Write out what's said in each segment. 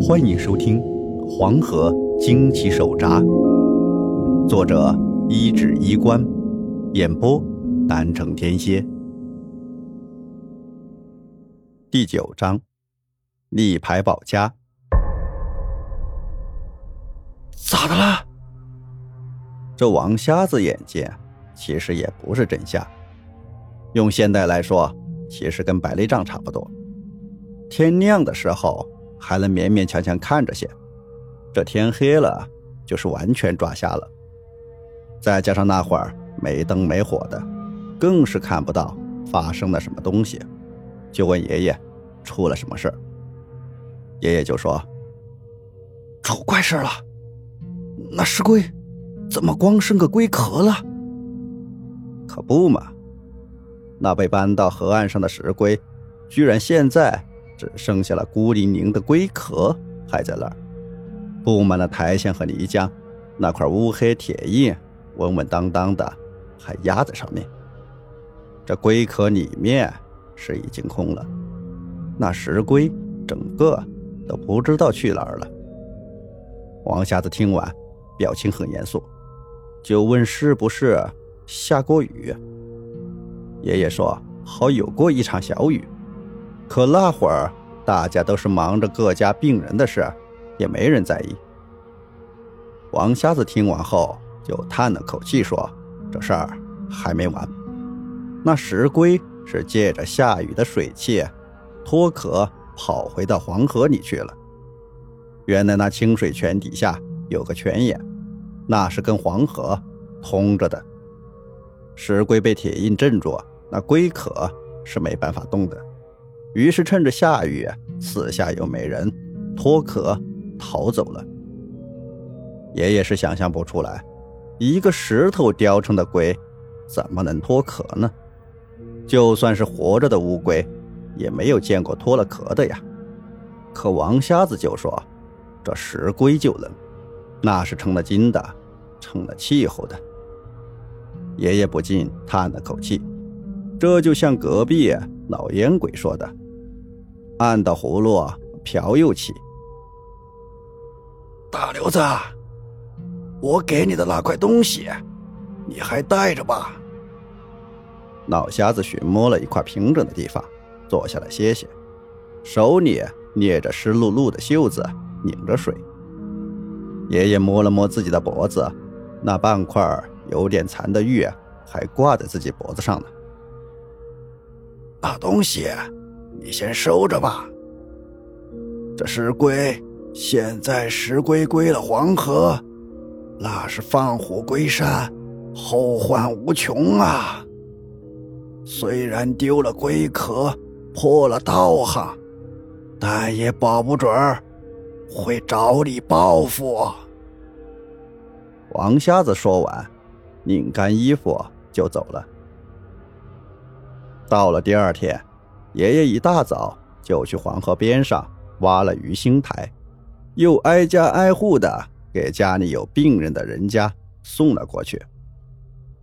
欢迎收听《黄河惊奇手札》，作者一指衣冠，演播南城天蝎。第九章，立牌保家。咋的了？这王瞎子眼睛其实也不是真瞎，用现代来说，其实跟白内障差不多。天亮的时候还能勉勉强强看着些，这天黑了就是完全抓瞎了。再加上那会儿没灯没火的，更是看不到发生了什么东西。就问爷爷出了什么事爷爷就说：“出怪事了，那石龟怎么光剩个龟壳了？”可不嘛，那被搬到河岸上的石龟，居然现在。只剩下了孤零零的龟壳还在那儿，布满了苔藓和泥浆，那块乌黑铁印稳稳当当的还压在上面。这龟壳里面是已经空了，那石龟整个都不知道去哪儿了。王瞎子听完，表情很严肃，就问是不是下过雨。爷爷说好有过一场小雨。可那会儿，大家都是忙着各家病人的事，也没人在意。王瞎子听完后就叹了口气说：“这事儿还没完。那石龟是借着下雨的水汽，脱壳跑回到黄河里去了。原来那清水泉底下有个泉眼，那是跟黄河通着的。石龟被铁印镇住，那龟壳是没办法动的。”于是趁着下雨，四下又没人，脱壳逃走了。爷爷是想象不出来，一个石头雕成的龟，怎么能脱壳呢？就算是活着的乌龟，也没有见过脱了壳的呀。可王瞎子就说，这石龟就能，那是成了精的，成了气候的。爷爷不禁叹了口气，这就像隔壁。老烟鬼说的：“按到葫芦瓢又起。”大刘子，我给你的那块东西，你还带着吧？老瞎子寻摸了一块平整的地方，坐下来歇歇，手里捏着湿漉漉的袖子，拧着水。爷爷摸了摸自己的脖子，那半块有点残的玉还挂在自己脖子上呢。那东西，你先收着吧。这石龟现在石龟归了黄河，那是放虎归山，后患无穷啊。虽然丢了龟壳，破了道行，但也保不准会找你报复。王瞎子说完，拧干衣服就走了。到了第二天，爷爷一大早就去黄河边上挖了鱼腥台，又挨家挨户的给家里有病人的人家送了过去，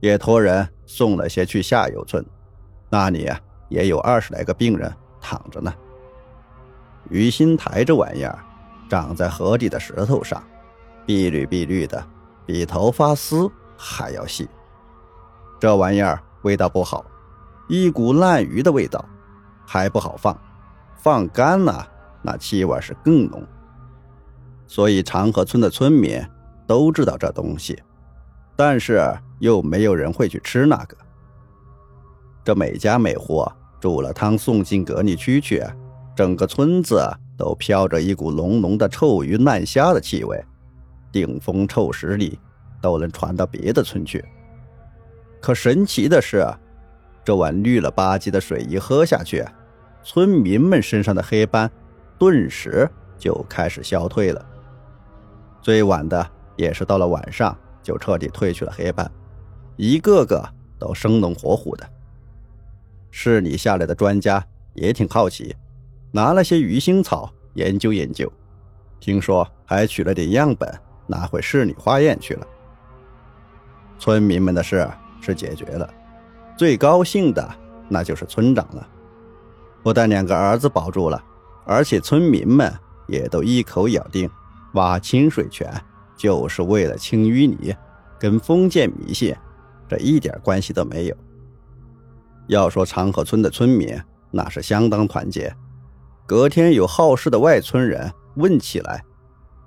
也托人送了些去下游村，那里也有二十来个病人躺着呢。鱼腥台这玩意儿，长在河底的石头上，碧绿碧绿的，比头发丝还要细。这玩意儿味道不好。一股烂鱼的味道，还不好放，放干了那气味是更浓。所以长河村的村民都知道这东西，但是又没有人会去吃那个。这每家每户煮了汤送进隔离区去，整个村子都飘着一股浓浓的臭鱼烂虾的气味，顶风臭十里，都能传到别的村去。可神奇的是。这碗绿了吧唧的水一喝下去，村民们身上的黑斑顿时就开始消退了。最晚的也是到了晚上就彻底褪去了黑斑，一个个都生龙活虎的。市里下来的专家也挺好奇，拿了些鱼腥草研究研究，听说还取了点样本拿回市里化验去了。村民们的事是解决了。最高兴的那就是村长了，不但两个儿子保住了，而且村民们也都一口咬定，挖清水泉就是为了清淤泥，跟封建迷信这一点关系都没有。要说长河村的村民，那是相当团结。隔天有好事的外村人问起来：“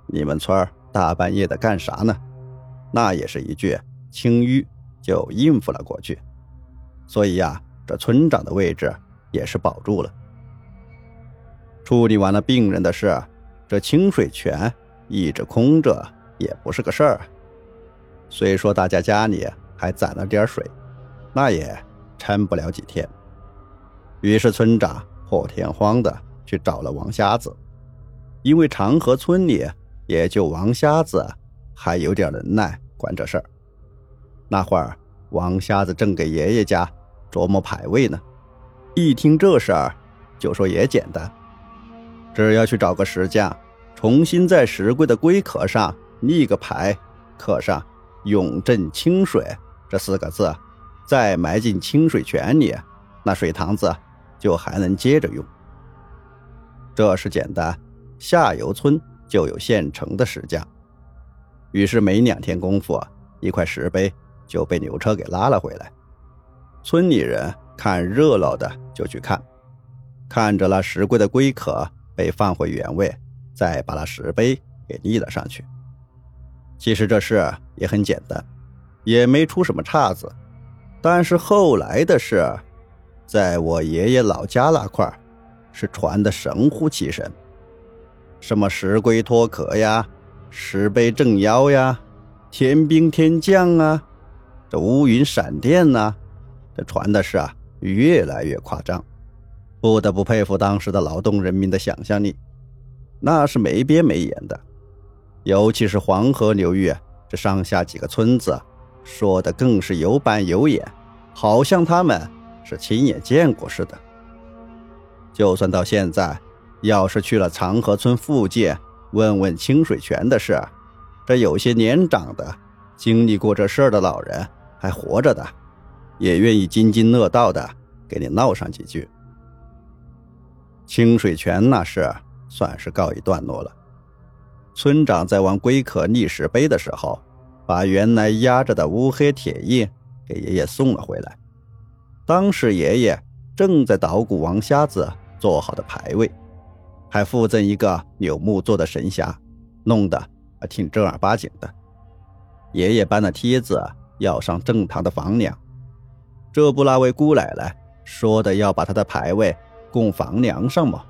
你们村大半夜的干啥呢？”那也是一句清淤，就应付了过去。所以呀，这村长的位置也是保住了。处理完了病人的事，这清水泉一直空着也不是个事儿。虽说大家家里还攒了点水，那也撑不了几天。于是村长破天荒的去找了王瞎子，因为长河村里也就王瞎子还有点能耐管这事儿。那会儿王瞎子正给爷爷家琢磨牌位呢，一听这事儿，就说也简单。只要去找个石匠，重新在石柜的龟壳上立个牌，刻上“永镇清水”这四个字，再埋进清水泉里，那水塘子就还能接着用。这是简单，下游村就有现成的石匠。于是没两天功夫，一块石碑就被牛车给拉了回来。村里人看热闹的就去看，看着那石龟的龟壳。被放回原位，再把那石碑给立了上去。其实这事也很简单，也没出什么岔子。但是后来的事，在我爷爷老家那块是传的神乎其神，什么石龟脱壳呀，石碑镇妖呀，天兵天将啊，这乌云闪电呐，这传的是啊，越来越夸张。不得不佩服当时的劳动人民的想象力，那是没边没沿的。尤其是黄河流域这上下几个村子，说的更是有板有眼，好像他们是亲眼见过似的。就算到现在，要是去了长河村附近问问清水泉的事，这有些年长的、经历过这事儿的老人还活着的，也愿意津津乐道的给你唠上几句。清水泉那事算是告一段落了。村长在玩龟壳立石碑的时候，把原来压着的乌黑铁印给爷爷送了回来。当时爷爷正在捣鼓王瞎子做好的牌位，还附赠一个柳木做的神匣，弄得还挺正儿八经的。爷爷搬了梯子要上正堂的房梁，这不那位姑奶奶说的要把他的牌位。供房梁上吗，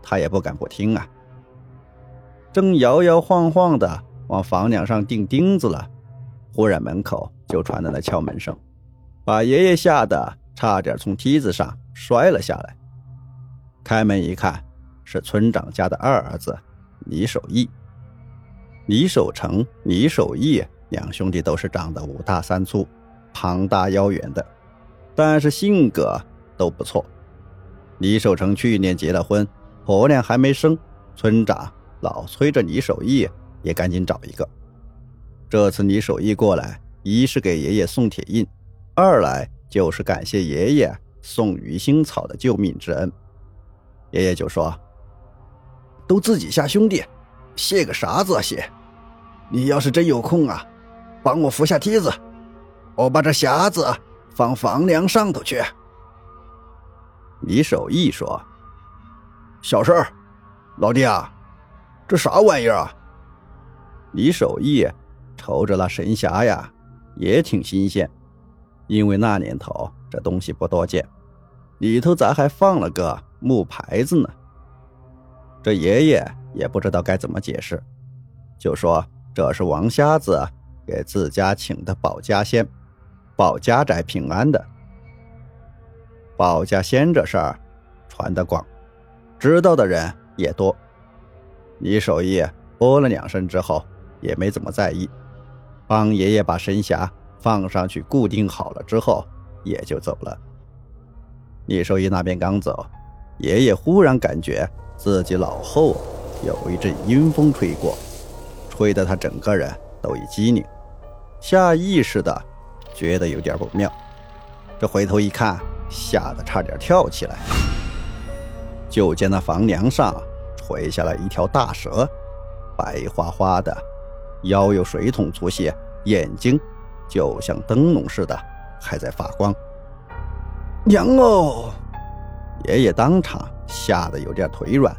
他也不敢不听啊。正摇摇晃晃的往房梁上钉钉子了，忽然门口就传来了敲门声，把爷爷吓得差点从梯子上摔了下来。开门一看，是村长家的二儿子李守义。李守成、李守义两兄弟都是长得五大三粗、庞大腰圆的，但是性格都不错。李守成去年结了婚，婆娘还没生，村长老催着李守义也赶紧找一个。这次李守义过来，一是给爷爷送铁印，二来就是感谢爷爷送鱼腥草的救命之恩。爷爷就说：“都自己下兄弟，谢个啥子啊谢？你要是真有空啊，帮我扶下梯子，我把这匣子放房梁上头去。”李守义说：“小事儿，老弟啊，这啥玩意儿啊？”李守义瞅着那神匣呀，也挺新鲜，因为那年头这东西不多见，里头咋还放了个木牌子呢？这爷爷也不知道该怎么解释，就说这是王瞎子给自家请的保家仙，保家宅平安的。保家仙这事儿传得广，知道的人也多。李守义哦了两声之后，也没怎么在意，帮爷爷把神匣放上去固定好了之后，也就走了。李守义那边刚走，爷爷忽然感觉自己脑后有一阵阴风吹过，吹得他整个人都一激灵，下意识的觉得有点不妙。这回头一看。吓得差点跳起来，就见那房梁上垂下来一条大蛇，白花花的，腰有水桶粗细，眼睛就像灯笼似的还在发光。娘哦！爷爷当场吓得有点腿软。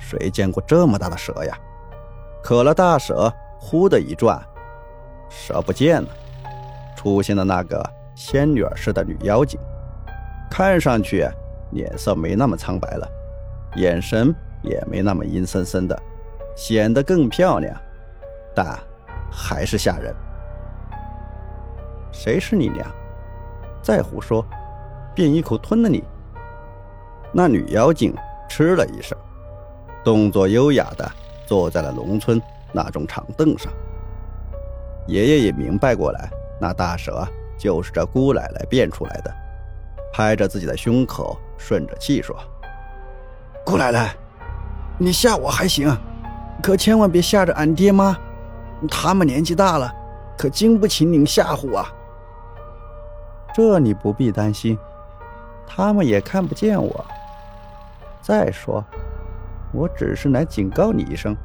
谁见过这么大的蛇呀？可了大蛇，忽的一转，蛇不见了，出现了那个仙女似的女妖精，看上去脸色没那么苍白了，眼神也没那么阴森森的，显得更漂亮，但还是吓人。谁是你娘？再胡说，便一口吞了你！那女妖精嗤了一声。动作优雅的坐在了农村那种长凳上。爷爷也明白过来，那大蛇就是这姑奶奶变出来的，拍着自己的胸口，顺着气说：“姑奶奶，你吓我还行，可千万别吓着俺爹妈，他们年纪大了，可经不起您吓唬啊。”这你不必担心，他们也看不见我。再说。我只是来警告你一声，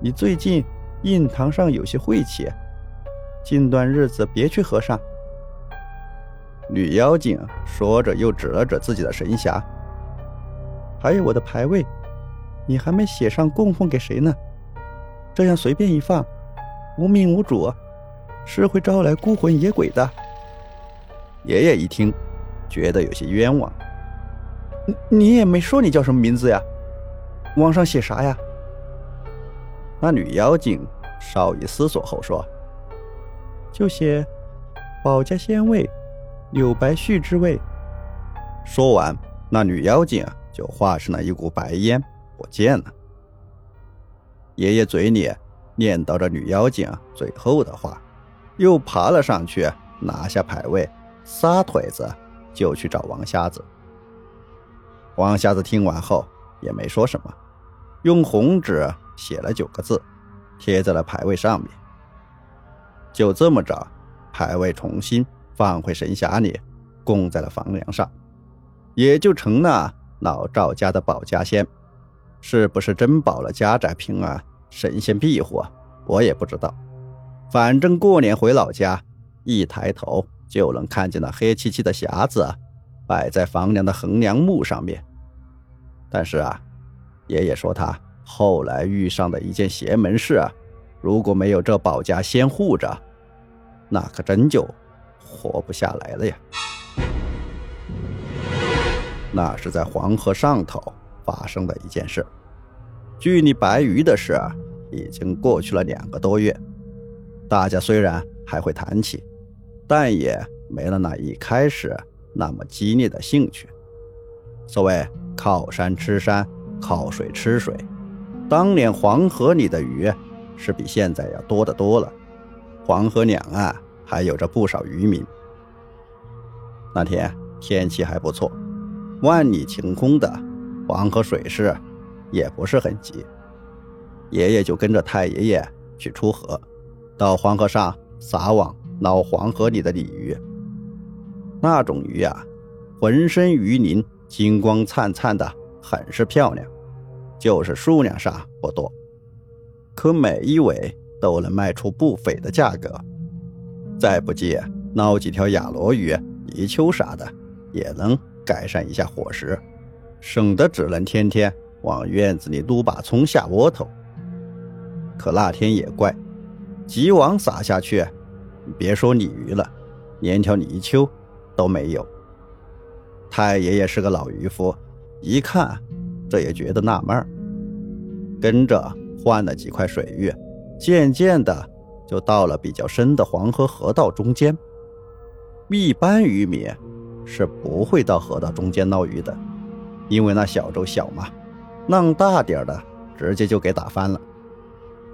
你最近印堂上有些晦气，近段日子别去河上。女妖精说着，又指了指自己的神匣，还有我的牌位，你还没写上供奉给谁呢？这样随便一放，无名无主，是会招来孤魂野鬼的。爷爷一听，觉得有些冤枉。你你也没说你叫什么名字呀？网上写啥呀？那女妖精稍一思索后说：“就写保家仙位，柳白絮之位。”说完，那女妖精就化成了一股白烟不见了。爷爷嘴里念叨着女妖精最后的话，又爬了上去，拿下牌位，撒腿子就去找王瞎子。王瞎子听完后。也没说什么，用红纸写了九个字，贴在了牌位上面。就这么着，牌位重新放回神匣里，供在了房梁上，也就成了老赵家的保家仙。是不是真保了家宅平安、神仙庇护，我也不知道。反正过年回老家，一抬头就能看见那黑漆漆的匣子摆在房梁的横梁木上面。但是啊，爷爷说他后来遇上的一件邪门事啊，如果没有这保家仙护着，那可真就活不下来了呀。那是在黄河上头发生的一件事，距离白鱼的事已经过去了两个多月，大家虽然还会谈起，但也没了那一开始那么激烈的兴趣。所谓。靠山吃山，靠水吃水。当年黄河里的鱼是比现在要多得多了，黄河两岸还有着不少渔民。那天天气还不错，万里晴空的，黄河水势也不是很急。爷爷就跟着太爷爷去出河，到黄河上撒网捞黄河里的鲤鱼。那种鱼啊，浑身鱼鳞。金光灿灿的，很是漂亮，就是数量上不多，可每一尾都能卖出不菲的价格。再不济捞几条雅罗鱼、泥鳅啥的，也能改善一下伙食，省得只能天天往院子里撸把葱下窝头。可那天也怪，几网撒下去，别说鲤鱼了，连条泥鳅都没有。太爷爷是个老渔夫，一看这也觉得纳闷跟着换了几块水域，渐渐的就到了比较深的黄河河道中间。一般渔民是不会到河道中间捞鱼的，因为那小舟小嘛，浪大点的直接就给打翻了。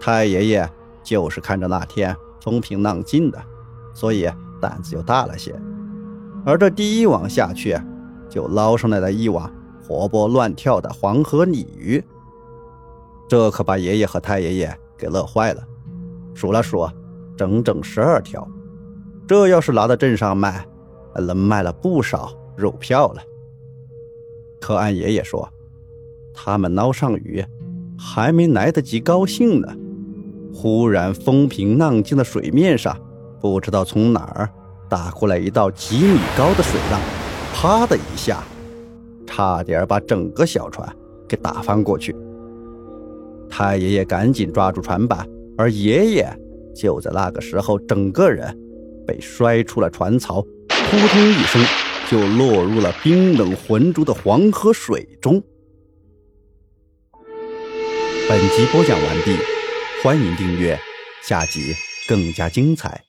太爷爷就是看着那天风平浪静的，所以胆子就大了些，而这第一网下去。就捞上来了一网活泼乱跳的黄河鲤鱼，这可把爷爷和太爷爷给乐坏了。数了数，整整十二条。这要是拿到镇上卖，能卖了不少肉票了。可按爷爷说，他们捞上鱼，还没来得及高兴呢，忽然风平浪静的水面上，不知道从哪儿打过来一道几米高的水浪，啪的一下，差点把整个小船给打翻过去。太爷爷赶紧抓住船板，而爷爷就在那个时候，整个人被摔出了船槽，扑通一声就落入了冰冷浑浊的黄河水中。本集播讲完毕，欢迎订阅，下集更加精彩。